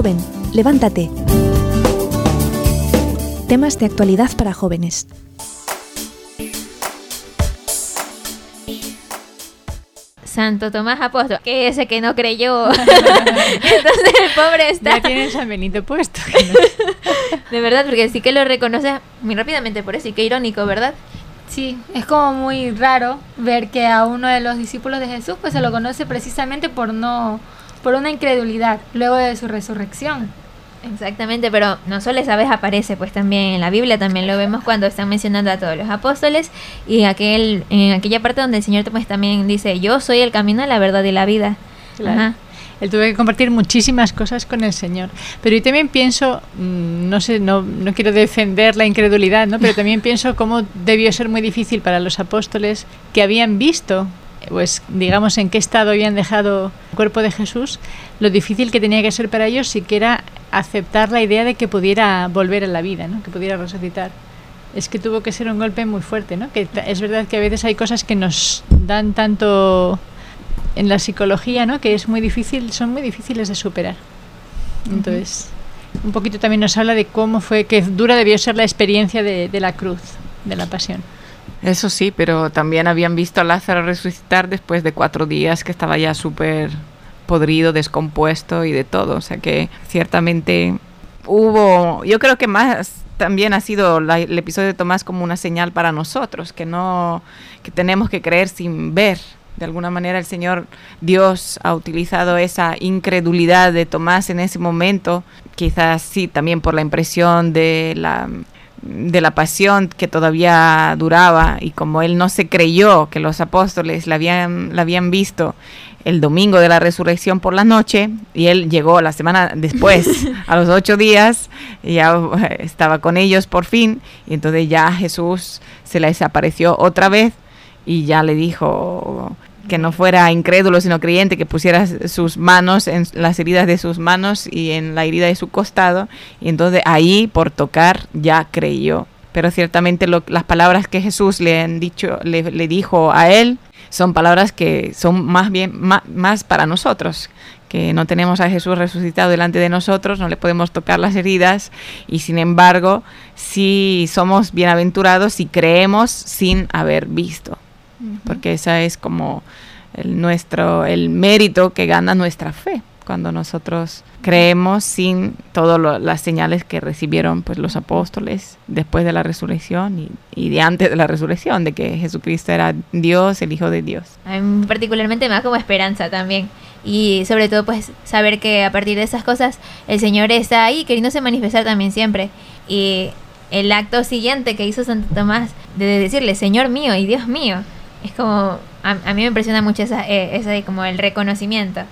Joven, levántate. Temas de actualidad para jóvenes. Santo Tomás Apóstol, que ese que no creyó. Entonces el pobre está. Ya tiene San Benito puesto. de verdad, porque sí que lo reconoce muy rápidamente por eso, y qué irónico, ¿verdad? Sí, es como muy raro ver que a uno de los discípulos de Jesús pues se lo conoce precisamente por no por una incredulidad luego de su resurrección. Exactamente, pero no solo esa vez aparece, pues también en la Biblia también lo vemos cuando están mencionando a todos los apóstoles y aquel en aquella parte donde el Señor pues también dice, "Yo soy el camino, la verdad y la vida." Él tuvo que compartir muchísimas cosas con el Señor. Pero yo también pienso, mm, no sé, no, no quiero defender la incredulidad, ¿no? pero también pienso cómo debió ser muy difícil para los apóstoles que habían visto pues digamos en qué estado habían dejado el cuerpo de Jesús, lo difícil que tenía que ser para ellos siquiera aceptar la idea de que pudiera volver a la vida, ¿no? que pudiera resucitar. Es que tuvo que ser un golpe muy fuerte, ¿no? Que es verdad que a veces hay cosas que nos dan tanto en la psicología, ¿no? Que es muy difícil, son muy difíciles de superar. Entonces, un poquito también nos habla de cómo fue, que dura debió ser la experiencia de, de la cruz, de la pasión. Eso sí, pero también habían visto a Lázaro resucitar después de cuatro días que estaba ya súper podrido, descompuesto y de todo. O sea que ciertamente hubo, yo creo que más también ha sido el episodio de Tomás como una señal para nosotros, que no, que tenemos que creer sin ver. De alguna manera el Señor Dios ha utilizado esa incredulidad de Tomás en ese momento, quizás sí también por la impresión de la de la pasión que todavía duraba y como él no se creyó que los apóstoles la habían, la habían visto el domingo de la resurrección por la noche y él llegó la semana después, a los ocho días, y ya estaba con ellos por fin y entonces ya Jesús se les apareció otra vez y ya le dijo que no fuera incrédulo sino creyente, que pusiera sus manos en las heridas de sus manos y en la herida de su costado. Y entonces ahí por tocar ya creyó. Pero ciertamente las palabras que Jesús le, han dicho, le, dijo a él son palabras que son más bien más, para nosotros, que no tenemos a Jesús resucitado delante de nosotros, no le podemos tocar las heridas y sin embargo sí somos bienaventurados si creemos sin haber visto porque esa es como el, nuestro, el mérito que gana nuestra fe cuando nosotros creemos sin todas las señales que recibieron pues los apóstoles después de la resurrección y, de antes de la resurrección, de que Jesucristo era Dios, el Hijo de Dios. A mí particularmente me da como esperanza también y sobre todo pues saber que a partir de esas cosas el Señor está ahí queriéndose manifestar también siempre y el acto siguiente que hizo Santo Tomás de decirle Señor mío y Dios mío es como, a, mí me impresiona mucho esa, eh, esa como el reconocimiento,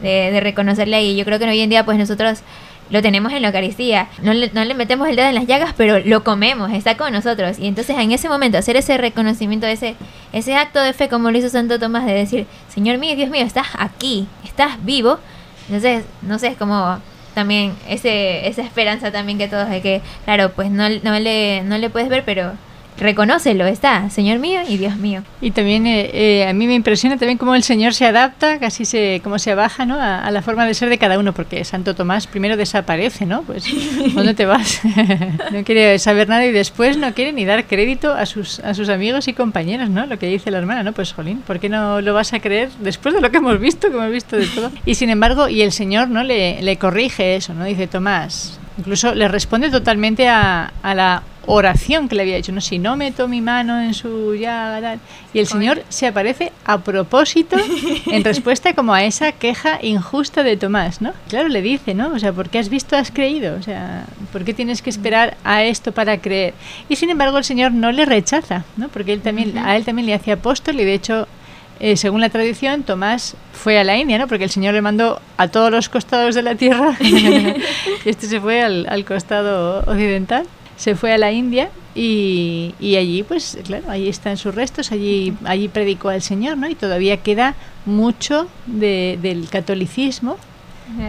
de, de reconocerle y yo creo que hoy en día pues nosotros lo tenemos en la Eucaristía, no le, no le metemos el dedo en las llagas, pero lo comemos, está con nosotros. Y entonces en ese momento hacer ese reconocimiento, ese, ese acto de fe como lo hizo Santo Tomás, de decir, Señor mío, Dios mío, estás aquí, estás vivo. Entonces, no sé, es como también ese, esa esperanza también que todos de que, claro, pues no, no, le, no le puedes ver, pero reconócelo, está, Señor mío y Dios mío. Y también eh, eh, a mí me impresiona también cómo el Señor se adapta, casi se, cómo se baja ¿no? A, la forma de ser de cada uno, porque Santo Tomás primero desaparece, ¿no? Pues, ¿dónde te vas? no quiere saber nada y después no quiere ni dar crédito a sus, a sus amigos y compañeros, ¿no? Lo que dice la hermana, ¿no? Pues, Jolín, ¿por qué no lo vas a creer después de lo que hemos visto, que hemos visto de todo? Y sin embargo, y el Señor, ¿no? Le, le corrige eso, ¿no? Dice, Tomás, incluso le responde totalmente a, a la oración que le había hecho, no si no meto mi mano en su llaga y el Señor se aparece a propósito en respuesta como a esa queja injusta de Tomás, ¿no? Claro, le dice, ¿no? O sea, ¿por qué has visto has creído? O sea, ¿por qué tienes que esperar a esto para creer? Y sin embargo el Señor no le rechaza, ¿no? Porque él también a él también le hace apóstol y de hecho eh, según la tradición, Tomás fue a la India, ¿no? Porque el Señor le mandó a todos los costados de la tierra este se fue al, al costado occidental se fue a la India y, y, allí, pues claro, ahí están sus restos, allí, allí predicó al Señor, ¿no? Y todavía queda mucho de, del catolicismo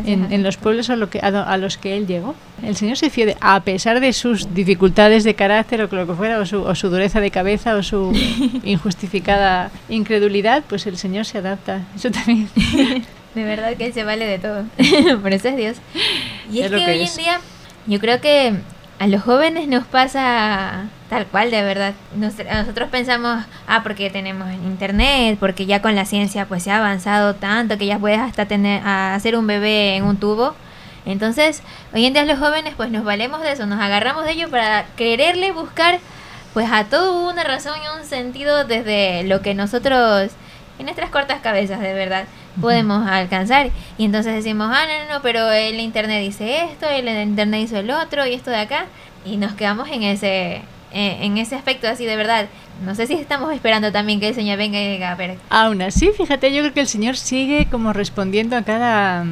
en, en, los pueblos a, lo que, a, los que él llegó. El Señor se fió, de, a pesar de sus dificultades de carácter o lo que fuera, o su, o su dureza de cabeza o su injustificada incredulidad, pues el Señor se adapta. Eso también. De verdad que Él se vale de todo. Por eso es Dios. Y es, que, que hoy es. en día, yo creo que a los jóvenes nos pasa tal cual, de verdad. Nos- nosotros pensamos, ah, porque tenemos internet, porque ya con la ciencia pues se ha avanzado tanto que ya puedes hasta tener, hacer un bebé en un tubo. Entonces, hoy en día los jóvenes pues nos valemos de eso, nos agarramos de ello para quererle buscar pues a todo una razón y un sentido desde lo que nosotros en nuestras cortas cabezas de verdad podemos alcanzar. Y entonces decimos ah no no no pero el internet dice esto el internet hizo el otro y esto de acá y nos quedamos en ese eh, en ese aspecto así de verdad. No sé si estamos esperando también que el señor venga y diga a ver Aún así, fíjate, yo creo que el Señor sigue como respondiendo a cada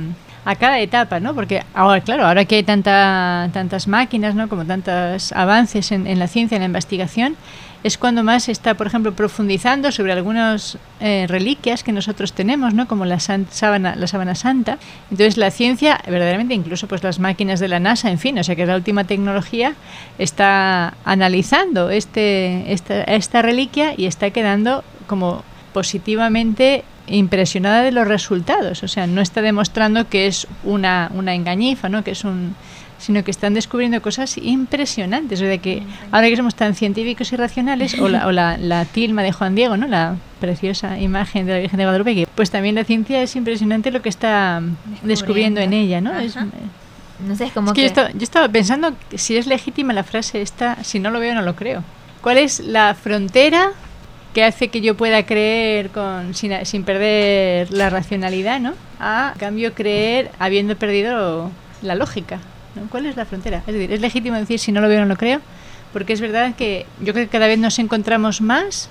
a cada etapa, ¿no? Porque ahora, claro, ahora que hay tanta, tantas máquinas, ¿no? Como tantos avances en, la ciencia, en la investigación, es cuando más se está, por ejemplo, profundizando sobre algunas eh, reliquias que nosotros tenemos, ¿no? Como la, sábana, la sábana santa. Entonces la ciencia, verdaderamente, incluso pues las máquinas de la NASA, en fin, o sea que la última tecnología está analizando este, esta, esta reliquia y está quedando como positivamente impresionada de los resultados. O sea, no está demostrando que es una, una engañifa, ¿no? que es un sino que están descubriendo cosas impresionantes. O sea, que ahora que somos tan científicos y racionales, o la, o la, la tilma de Juan Diego, ¿no? la preciosa imagen de la Virgen de Guadalupe, pues también la ciencia es impresionante lo que está descubriendo, en ella. ¿no? Es, Ajá. no sé es como es que que yo estaba, yo estaba pensando si es legítima la frase esta, si no lo veo no lo creo. ¿Cuál es la frontera que hace que yo pueda creer con sin, sin perder la racionalidad, ¿no? A cambio creer habiendo perdido la lógica. ¿no? ¿Cuál es la frontera? Es decir, es legítimo decir si no lo veo no lo creo, porque es verdad que yo creo que cada vez nos encontramos más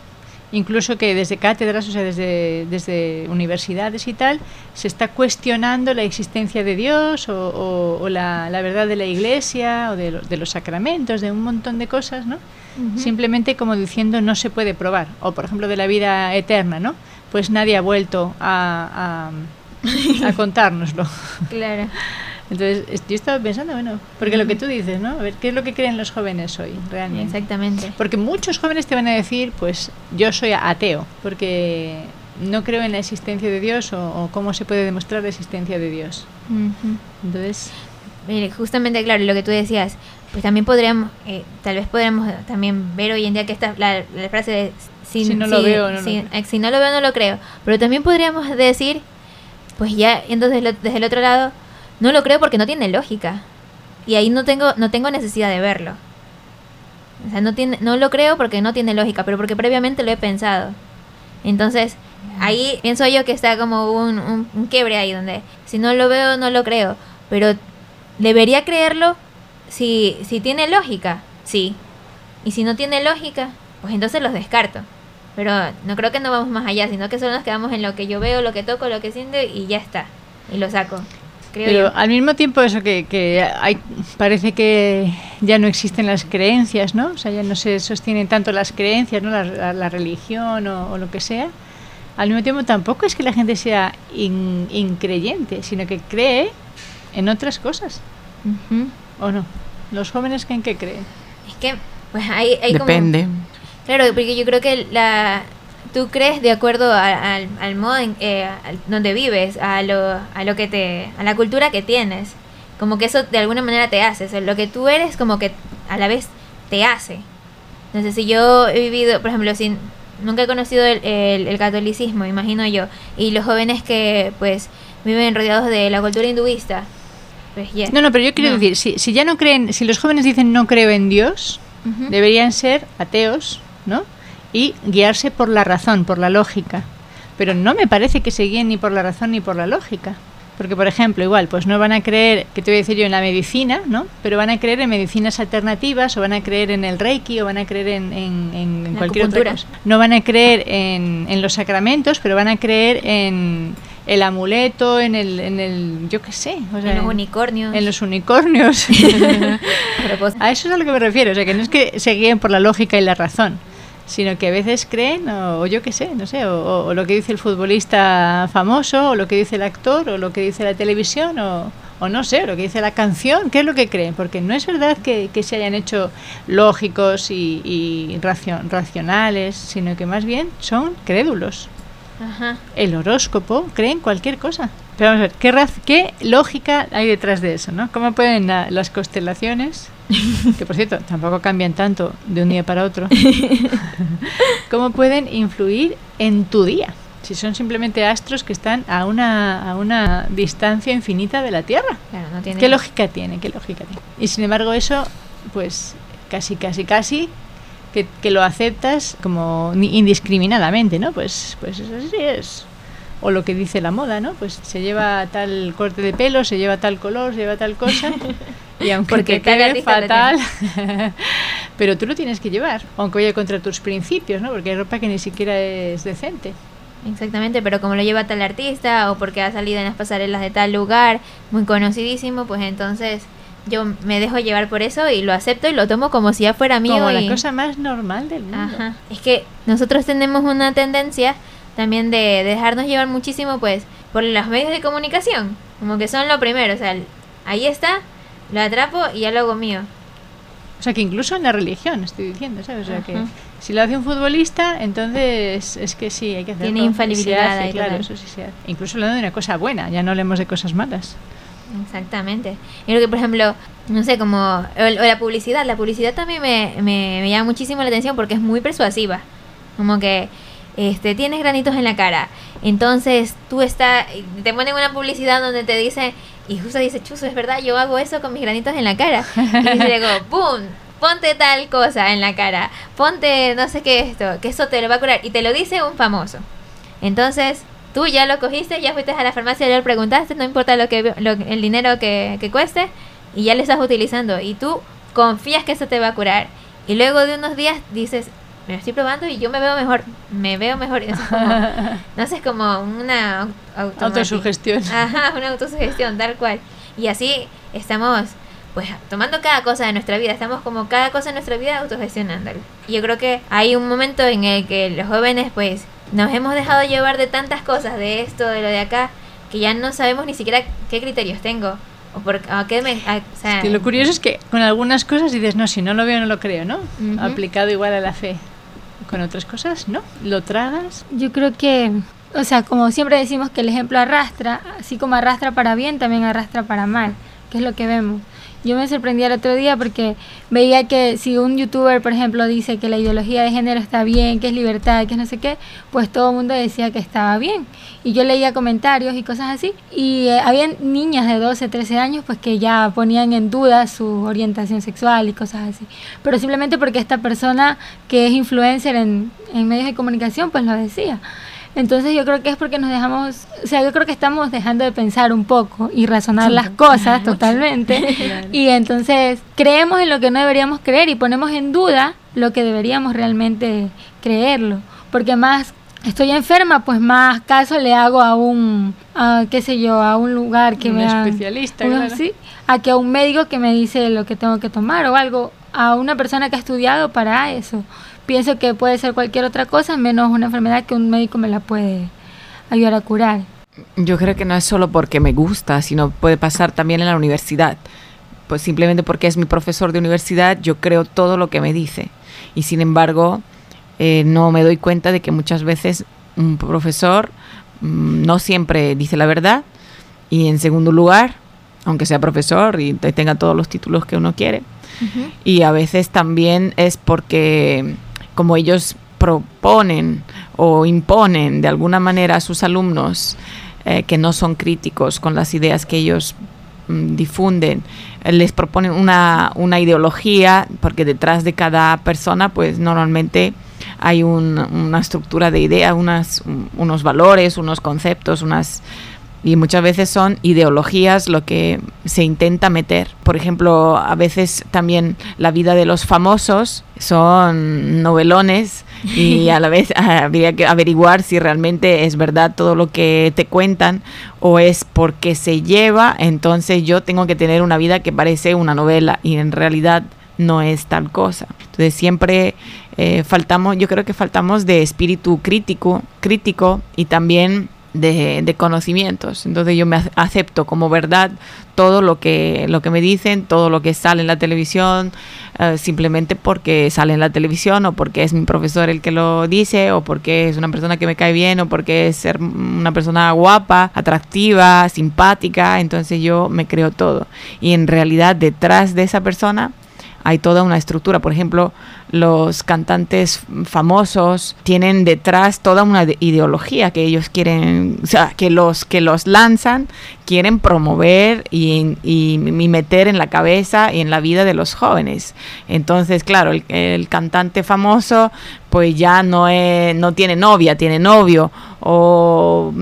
incluso que desde cátedras, o sea, desde, desde universidades y tal, se está cuestionando la existencia de Dios o, o- o la, la verdad de la Iglesia o de, lo- de los sacramentos, de un montón de cosas, ¿no? Simplemente como diciendo no se puede probar. O por ejemplo de la vida eterna, ¿no? Pues nadie ha vuelto a, a, a contárnoslo. claro Entonces, es- yo estaba pensando, bueno, porque lo que tú dices, ¿no? A ver, ¿qué es lo que creen los jóvenes hoy realmente? exactamente Porque muchos jóvenes te van a decir, pues yo soy ateo, porque no creo en la existencia de Dios o, o cómo se puede demostrar la existencia de Dios. Entonces, Mire, justamente, claro, lo que tú decías, pues también podríamos, eh, tal vez podríamos también ver hoy en día que esta, la, la frase de Si no lo veo, no lo si, creo. eh, si no lo veo, no lo creo. Pero también podríamos decir, pues ya, entonces lo- desde el otro lado, no lo creo porque no tiene lógica. Y ahí no tengo, no tengo necesidad de verlo. O sea, no, tiene, no lo creo porque no tiene lógica, pero porque previamente lo he pensado. Entonces, ahí pienso yo que está como un, un, quiebre ahí, donde si no lo veo, no lo creo. Pero debería creerlo si, si tiene lógica, sí. Y si no tiene lógica, pues entonces los descarto. Pero no creo que no vamos más allá, sino que solo nos quedamos en lo que yo veo, lo que toco, lo que siento y ya está. Y lo saco. Creo pero yo. al mismo tiempo eso que, que hay, parece que ya no existen las creencias, ¿no? O sea, ya no se sostienen tanto las creencias, ¿no? La, la- la religión o, o lo que sea. Al mismo tiempo tampoco es que la gente sea in- increyente, sino que cree en otras cosas, Ujú. ¿o no? Los jóvenes creen que creen. Es que, pues hay, hay como- Depende. Claro, porque yo creo que la tú crees de acuerdo a- al, al modo en, eh, donde vives, a lo, a lo que te, a la cultura que tienes. Como que eso de alguna manera te hace. O sea, lo que tú eres como que a la vez te hace. Entonces, si yo he vivido, por ejemplo, si nunca he conocido el, el- el catolicismo, imagino yo, y los jóvenes que pues viven rodeados de la cultura hinduista, pues ya. No, no, pero yo quiero No. decir, si, si ya no creen, si los jóvenes dicen no creo en Dios, Ujú. deberían ser ateos, ¿no? Y guiarse por la razón, por la lógica. Pero no me parece que se guíen ni por la razón ni por la lógica. Porque, por ejemplo, igual, pues no van a creer, que te voy a decir yo, en la medicina, ¿no? Pero van a creer en medicinas alternativas, o van a creer en el Reiki, o van a creer en, en- cualquier otra cosa. No van a creer en, en los sacramentos, pero van a creer en el amuleto, en el, en el yo qué sé. o sea, en los unicornios. en los unicornios. a eso es a lo que me refiero. O sea, que no es que se guíen por la lógica y la razón, sino que a veces creen, o, o yo qué sé, no sé, o, lo que dice el futbolista famoso, o lo que dice el actor, o lo que dice la televisión, o, o no sé, lo que dice la canción. ¿Qué es lo que creen? Porque no es verdad que, que se hayan hecho lógicos y, y racio- racionales, sino que más bien son crédulos. Ajá. El horóscopo creen cualquier cosa. Pero vamos a ver, ¿qué, raz- qué lógica hay detrás de eso, no? ¿Cómo pueden la- las constelaciones, que por cierto tampoco cambian tanto de un día para otro, cómo pueden influir en tu día? Si son simplemente astros que están a una, a una distancia infinita de la Tierra. Claro, no tiene ¿Qué lógica tiene? ¿Qué lógica tiene? Y sin embargo eso, pues casi, casi, casi que, que lo aceptas como indiscriminadamente, ¿no? Pues, pues eso sí es. O lo que dice la moda, ¿no? Pues se lleva tal corte de pelo, se lleva tal color, se lleva tal cosa. Y aunque Porque te tal quede fatal, pero tú lo tienes que llevar, aunque vaya contra tus principios, ¿no? Porque hay ropa que ni siquiera es decente. Exactamente, pero como lo lleva tal artista o porque ha salido en las pasarelas de tal lugar, muy conocidísimo, pues entonces yo me dejo llevar por eso y lo acepto y lo tomo como si ya fuera mío. Como la cosa más normal del mundo. Ajá. Es que nosotros tenemos una tendencia también de dejarnos llevar muchísimo pues por los medios de comunicación, como que son lo primero, o sea, ahí está, lo atrapo y ya lo hago mío. O sea, que incluso en la religión, estoy diciendo, ¿sabes? O sea, que si lo hace un futbolista, entonces es que sí, hay que hacerlo. Tiene infalibilidad hace, ahí claro, eso sí se hace. Incluso hablando de una cosa buena, ya no hablemos de cosas malas. Exactamente. Yo creo que, por ejemplo, no sé, como o, o la publicidad, la publicidad también me, me, me llama muchísimo la atención porque es muy persuasiva. Como que este tienes granitos en la cara. Entonces tú está te ponen una publicidad donde te dice y justo dice, "Chuzo, es verdad, yo hago eso con mis granitos en la cara." Y luego, ¡pum! Ponte tal cosa en la cara. Ponte no sé qué esto, que eso te lo va a curar y te lo dice un famoso. Entonces, tú ya lo cogiste, ya fuiste a la farmacia, ya lo preguntaste, no importa lo que lo- el dinero que, que cueste, y ya lo estás utilizando. Y tú confías que eso te va a curar. Y luego de unos días dices, me lo estoy probando y yo me veo mejor, me veo mejor. Eso es como, no sé, es como una Autosugestión. Ajá, una autosugestión, tal cual. Y así estamos, pues, tomando cada cosa de nuestra vida. Estamos como cada cosa de nuestra vida autogestionándolo. Y yo creo que hay un momento en el que los jóvenes, pues, nos hemos dejado llevar de tantas cosas, de esto, de lo de acá, que ya no sabemos ni siquiera qué criterios tengo. O por a qué me... a- o sea, Que lo curioso es que con algunas cosas dices, no, si no lo veo, no lo creo, ¿no? Aplicado igual a la fe. Con otras cosas, no. Lo tragas. Yo creo que, o sea, como siempre decimos que el ejemplo arrastra, así como arrastra para bien, también arrastra para mal, que es lo que vemos. Yo me sorprendí el otro día porque veía que si un youtuber, por ejemplo, dice que la ideología de género está bien, que es libertad, que es no sé qué, pues todo el mundo decía que estaba bien. Y yo leía comentarios y cosas así. Y eh, habían niñas de 12, 13 años pues que ya ponían en duda su orientación sexual y cosas así. Pero simplemente porque esta persona que es influencer en, en medios de comunicación pues lo decía. Entonces yo creo que es porque nos dejamos, o sea, yo creo que estamos dejando de pensar un poco y razonar las cosas totalmente. Y entonces creemos en lo que no deberíamos creer y ponemos en duda lo que deberíamos realmente creerlo. Porque más estoy enferma, pues más caso le hago a un, a, qué sé yo, a un lugar que Un me especialista, un- claro. sí, a que a un médico que me dice lo que tengo que tomar o algo, a una persona que ha estudiado para eso. Pienso que puede ser cualquier otra cosa menos una enfermedad que un médico me la puede ayudar a curar. Yo creo que no es solo porque me gusta, sino puede pasar también en la universidad. Pues simplemente porque es mi profesor de universidad, yo creo todo lo que me dice. Y sin embargo, eh, no me doy cuenta de que muchas veces un profesor mm, no siempre dice la verdad. Y en segundo lugar, aunque sea profesor y te- tenga todos los títulos que uno quiere, Ujú. y a veces también es porque como ellos proponen o imponen de alguna manera a sus alumnos eh, que no son críticos con las ideas que ellos mm, difunden, eh, les proponen una, una ideología, porque detrás de cada persona pues normalmente hay un- una estructura de idea, unas, un- unos valores, unos conceptos, unas y muchas veces son ideologías lo que se intenta meter. Por ejemplo, a veces también la vida de los famosos son novelones y a la vez habría que averiguar si realmente es verdad todo lo que te cuentan o es porque se lleva, entonces yo tengo que tener una vida que parece una novela y en realidad no es tal cosa. Entonces siempre eh, faltamos, yo creo que faltamos de espíritu crítico, crítico y también de, conocimientos. Entonces yo me acepto como verdad todo lo que, lo que me dicen, todo lo que sale en la televisión, uh, simplemente porque sale en la televisión o porque es mi profesor el que lo dice o porque es una persona que me cae bien o porque es ser una persona guapa, atractiva, simpática. Entonces yo me creo todo. Y en realidad detrás de esa persona hay toda una estructura. Por ejemplo, los cantantes famosos tienen detrás toda una ideología que ellos quieren, o sea, que los que los lanzan quieren promover y, y, meter en la cabeza y en la vida de los jóvenes. Entonces, claro, el, el cantante famoso pues ya no, es, no tiene novia, tiene novio o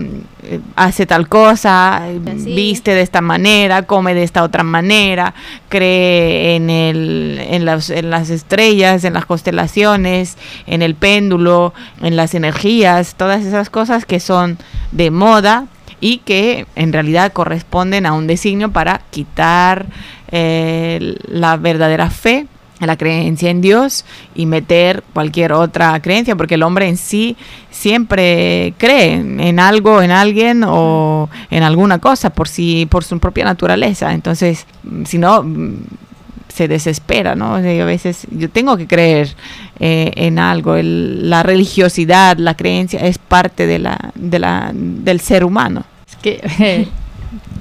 eh, hace tal cosa, Así. viste de esta manera, come de esta otra manera, cree en, el, en, las, en las estrellas, en las constelaciones, en el péndulo, en las energías, todas esas cosas que son de moda y que en realidad corresponden a un designio para quitar eh, la verdadera fe la creencia en Dios y meter cualquier otra creencia, porque el hombre en sí siempre cree en algo, en alguien o en alguna cosa por sí, por su propia naturaleza. Entonces, si no se desespera, ¿no? O a veces yo tengo que creer eh, en algo. La religiosidad, la creencia es parte del ser humano. Es que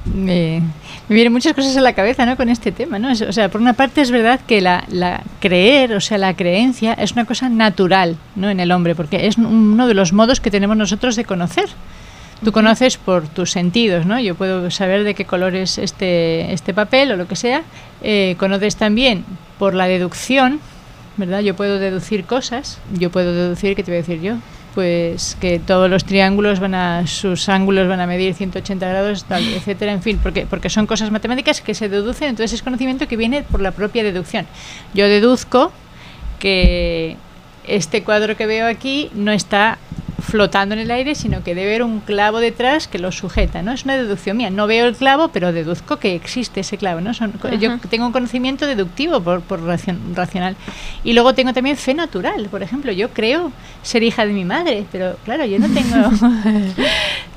me, me vienen muchas cosas a la cabeza ¿no? con este tema. ¿no? O sea, por una parte es verdad que la, la, creer, o sea, la creencia es una cosa natural ¿no? en el hombre, porque es uno de los modos que tenemos nosotros de conocer. Tú conoces por tus sentidos, ¿no? Yo puedo saber de qué color es este, este papel o lo que sea. Eh, conoces también por la deducción, ¿verdad? Yo puedo deducir cosas. Yo puedo deducir, ¿qué te voy a decir yo? pues que todos los triángulos van a sus ángulos van a medir 180 grados tal, etcétera en fin porque porque son cosas matemáticas que se deducen entonces es conocimiento que viene por la propia deducción yo deduzco que este cuadro que veo aquí no está flotando en el aire, sino que debe haber un clavo detrás que lo sujeta, ¿no? Es una deducción mía. No veo el clavo, pero deduzco que existe ese clavo, ¿no? Son, yo tengo un conocimiento deductivo por, por racion, racional. Y luego tengo también fe natural. Por ejemplo, yo creo ser hija de mi madre, pero claro, yo no tengo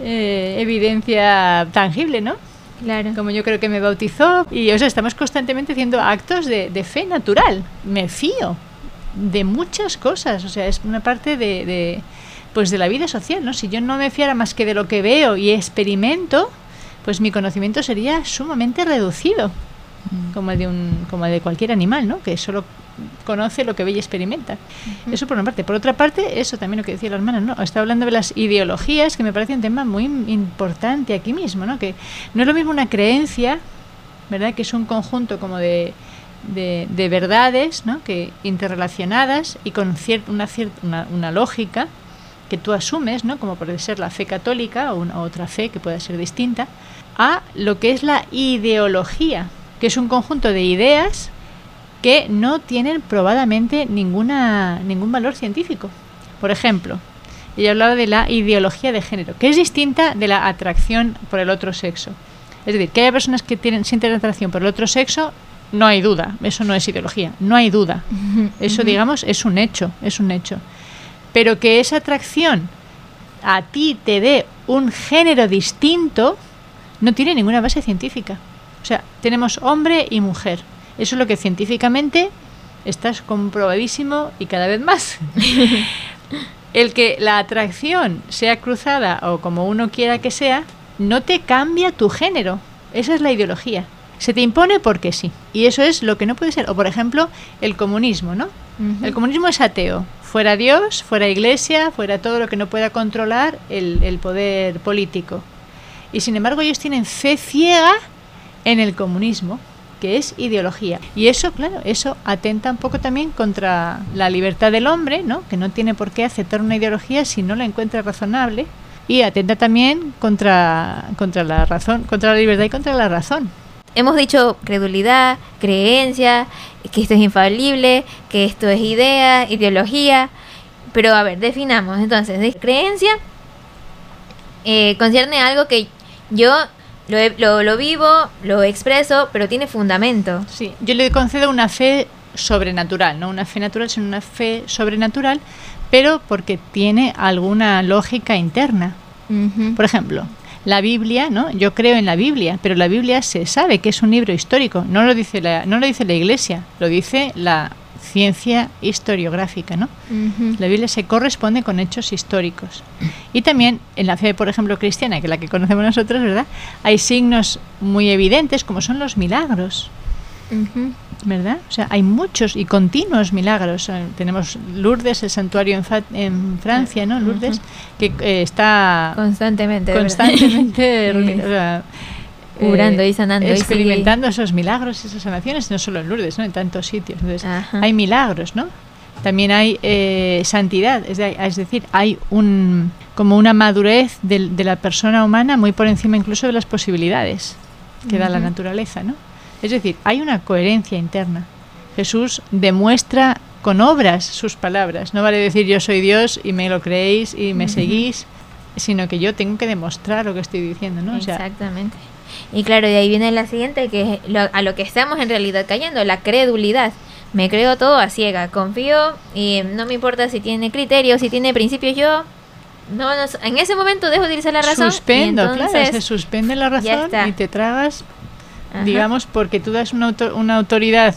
eh, evidencia tangible, ¿no? Claro. Como yo creo que me bautizó. Y o sea, estamos constantemente haciendo actos de, de fe natural. Me fío de muchas cosas. O sea, es una parte de, de pues de la vida social, ¿no? Si yo no me fiara más que de lo que veo y experimento, pues mi conocimiento sería sumamente reducido, mm. como el de un, como el de cualquier animal, ¿no? Que solo conoce lo que ve y experimenta. Uh -huh. Eso por una parte. Por otra parte, eso también lo que decía la hermana, ¿no? Está hablando de las ideologías, que me parece un tema muy importante aquí mismo, ¿no? Que no es lo mismo una creencia, ¿verdad? Que es un conjunto como de, de, de verdades, ¿no? Que interrelacionadas y con cier una, cier una, una lógica, que tú asumes, ¿no? como puede ser la fe católica o una otra fe que pueda ser distinta, a lo que es la ideología, que es un conjunto de ideas que no tienen probadamente ninguna, ningún valor científico. Por ejemplo, ella hablaba de la ideología de género, que es distinta de la atracción por el otro sexo. Es decir, que haya personas que tienen, sienten atracción por el otro sexo, no hay duda, eso no es ideología, no hay duda. Eso, digamos, es un hecho, es un hecho pero que esa atracción a ti te dé un género distinto no tiene ninguna base científica. O sea, tenemos hombre y mujer. Eso es lo que científicamente está comprobadísimo y cada vez más. El que la atracción sea cruzada o como uno quiera que sea, no te cambia tu género. Esa es la ideología. Se te impone porque sí. Y eso es lo que no puede ser. O por ejemplo, el comunismo, ¿no? Uh -huh. El comunismo es ateo fuera Dios, fuera Iglesia, fuera todo lo que no pueda controlar el, el, poder político. Y sin embargo ellos tienen fe ciega en el comunismo, que es ideología. Y eso, claro, eso atenta un poco también contra la libertad del hombre, ¿no? que no tiene por qué aceptar una ideología si no la encuentra razonable. Y atenta también contra, contra la razón, contra la libertad y contra la razón hemos dicho credulidad, creencia, que esto es infalible, que esto es idea, ideología. Pero a ver, definamos entonces, creencia eh, concierne a algo que yo lo, lo, lo, vivo, lo expreso, pero tiene fundamento. Sí, yo le concedo una fe sobrenatural, no una fe natural, sino una fe sobrenatural, pero porque tiene alguna lógica interna. Por ejemplo, la Biblia, ¿no? Yo creo en la Biblia, pero la Biblia se sabe que es un libro histórico. No lo dice la, no lo dice la Iglesia, lo dice la ciencia historiográfica, ¿no? La Biblia se corresponde con hechos históricos. Y también en la fe, por ejemplo, cristiana, que es la que conocemos nosotros, ¿verdad? Hay signos muy evidentes como son los milagros. ¿Verdad? O sea, hay muchos y continuos milagros. Eh, Tenemos Lourdes, el santuario en, Fa- en Francia, ¿no? Lourdes, que eh, está Constantemente. constantemente sea, Curando y sanando y experimentando esos milagros, esas sanaciones, no solo en Lourdes, ¿no? En tantos sitios. Entonces, Ajá. hay milagros, ¿no? También hay eh, santidad, es, de- es decir, hay un como una madurez del- de, la persona humana muy por encima incluso de las posibilidades que da la naturaleza, ¿no? Es decir, hay una coherencia interna. Jesús demuestra con obras sus palabras. No vale decir yo soy Dios y me lo creéis y me seguís, sino que yo tengo que demostrar lo que estoy diciendo, ¿no? O sea, Exactamente. Y claro, de ahí viene la siguiente, que es lo- a lo que estamos en realidad cayendo, la credulidad. Me creo todo a ciega, confío y no me importa si tiene criterios, si tiene principios, yo no, no en ese momento dejo de utilizar la razón. y suspendo, claro, entonces- se suspende la razón y te tragas Ajá. digamos, porque tú das una, auto- una autoridad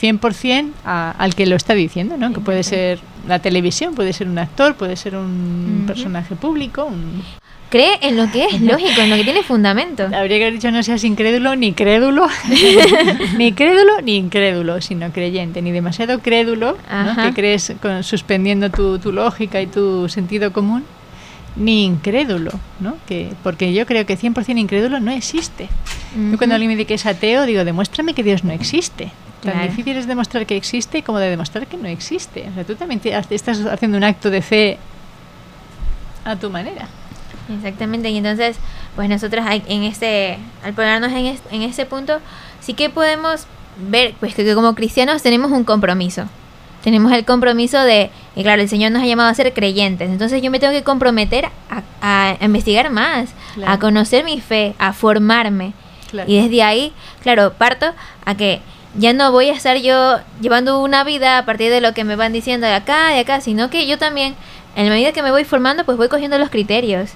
100% a- al que lo está diciendo, ¿no? Que puede ser la televisión, puede ser un actor, puede ser un personaje público. un- Cree en lo que es lógico, en lo que tiene fundamento. Habría que haber dicho no seas incrédulo ni crédulo, ni crédulo ni incrédulo, sino creyente, ni demasiado crédulo, que crees con- suspendiendo tu, tu lógica y tu sentido común, ni incrédulo, ¿no? Que, porque yo creo que 100% incrédulo no existe. Yo cuando alguien me dice que es ateo, digo, demuéstrame que Dios no existe. Tan Claro. difícil es demostrar que existe como de demostrar que no existe. O sea, tú también te- estás haciendo un acto de fe a tu manera. Exactamente, y entonces, pues nosotros hay- en este, al ponernos en, es- en ese punto, sí que podemos ver, pues que, que como cristianos tenemos un compromiso. Tenemos el compromiso de, y claro, el Señor nos ha llamado a ser creyentes, entonces yo me tengo que comprometer a, a investigar más, Claro. a conocer mi fe, a formarme. Claro. Y desde ahí, claro, parto a que ya no voy a estar yo llevando una vida a partir de lo que me van diciendo de acá, de acá, sino que yo también, en la medida que me voy formando, pues voy cogiendo los criterios.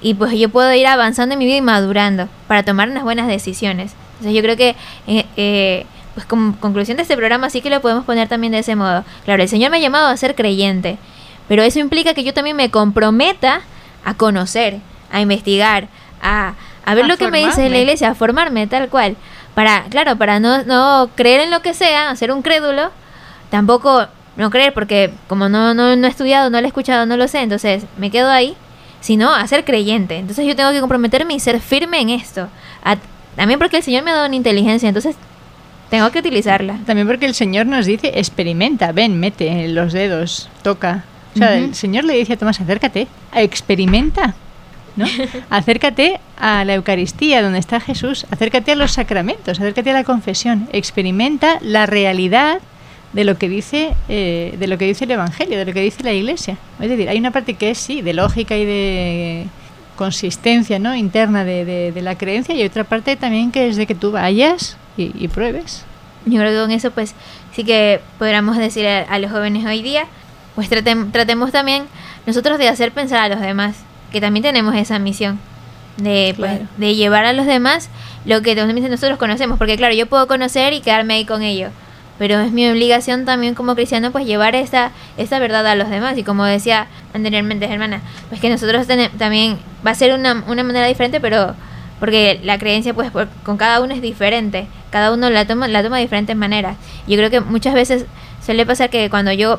Y pues yo puedo ir avanzando en mi vida y madurando para tomar unas buenas decisiones. Entonces yo creo que, eh, eh, pues como conclusión de este programa sí que lo podemos poner también de ese modo. Claro, el Señor me ha llamado a ser creyente, pero eso implica que yo también me comprometa a conocer, a investigar, a, a ver A lo que me dice la formarme. iglesia, a formarme tal cual. Para, claro, para no, no creer en lo que sea, ser un crédulo, tampoco no creer porque como no, no, no he estudiado, no lo he escuchado, no lo sé, entonces me quedo ahí, sino a ser creyente. Entonces yo tengo que comprometerme y ser firme en esto. A- también porque el Señor me ha dado una inteligencia, entonces tengo que utilizarla. También porque el Señor nos dice, experimenta, ven, mete los dedos, toca. O sea, Ujú. el Señor le dice a Tomás, acércate, experimenta, ¿no? acércate a la Eucaristía, donde está Jesús, acércate a los sacramentos, acércate a la confesión, experimenta la realidad de lo que dice eh, de lo que dice el Evangelio, de lo que dice la Iglesia. Es decir, hay una parte que es sí de lógica y de consistencia, ¿no? interna de, de- de la creencia y otra parte también que es de que tú vayas y, y pruebes. Yo creo que con eso pues sí que podríamos decir a, a los jóvenes hoy día, pues tratem- tratemos también nosotros de hacer pensar a los demás, que también tenemos esa misión de, pues, Claro. de llevar a los demás lo que nosotros conocemos, porque claro, yo puedo conocer y quedarme ahí con ello, pero es mi obligación también como cristiano pues llevar esta, esta verdad a los demás y como decía anteriormente hermana, pues que nosotros también va a ser una, una manera diferente, pero porque la creencia pues por- con cada uno es diferente, cada uno la toma, la toma de diferentes maneras. Yo creo que muchas veces suele pasar que cuando yo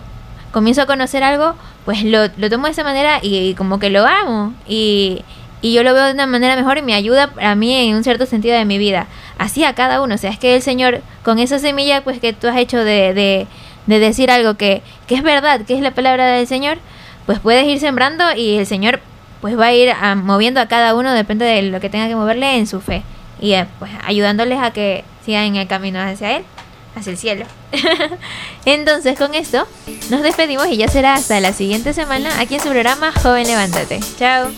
comienzo a conocer algo, pues lo, lo tomo de esa manera y, como que lo amo. Y, y yo lo veo de una manera mejor y me ayuda a mí en un cierto sentido de mi vida. Así a cada uno, o sea, es que el Señor con esa semilla pues que tú has hecho de, de, de decir algo que, que es verdad, que es la palabra del Señor, pues puedes ir sembrando y el Señor pues va a ir ah, moviendo a cada uno, depende de lo que tenga que moverle en su fe. Y eh, pues ayudándoles a que sigan en el camino hacia Él, hacia el cielo. Entonces con esto nos despedimos y ya será hasta la siguiente semana aquí en su programa Joven Levántate. Chao.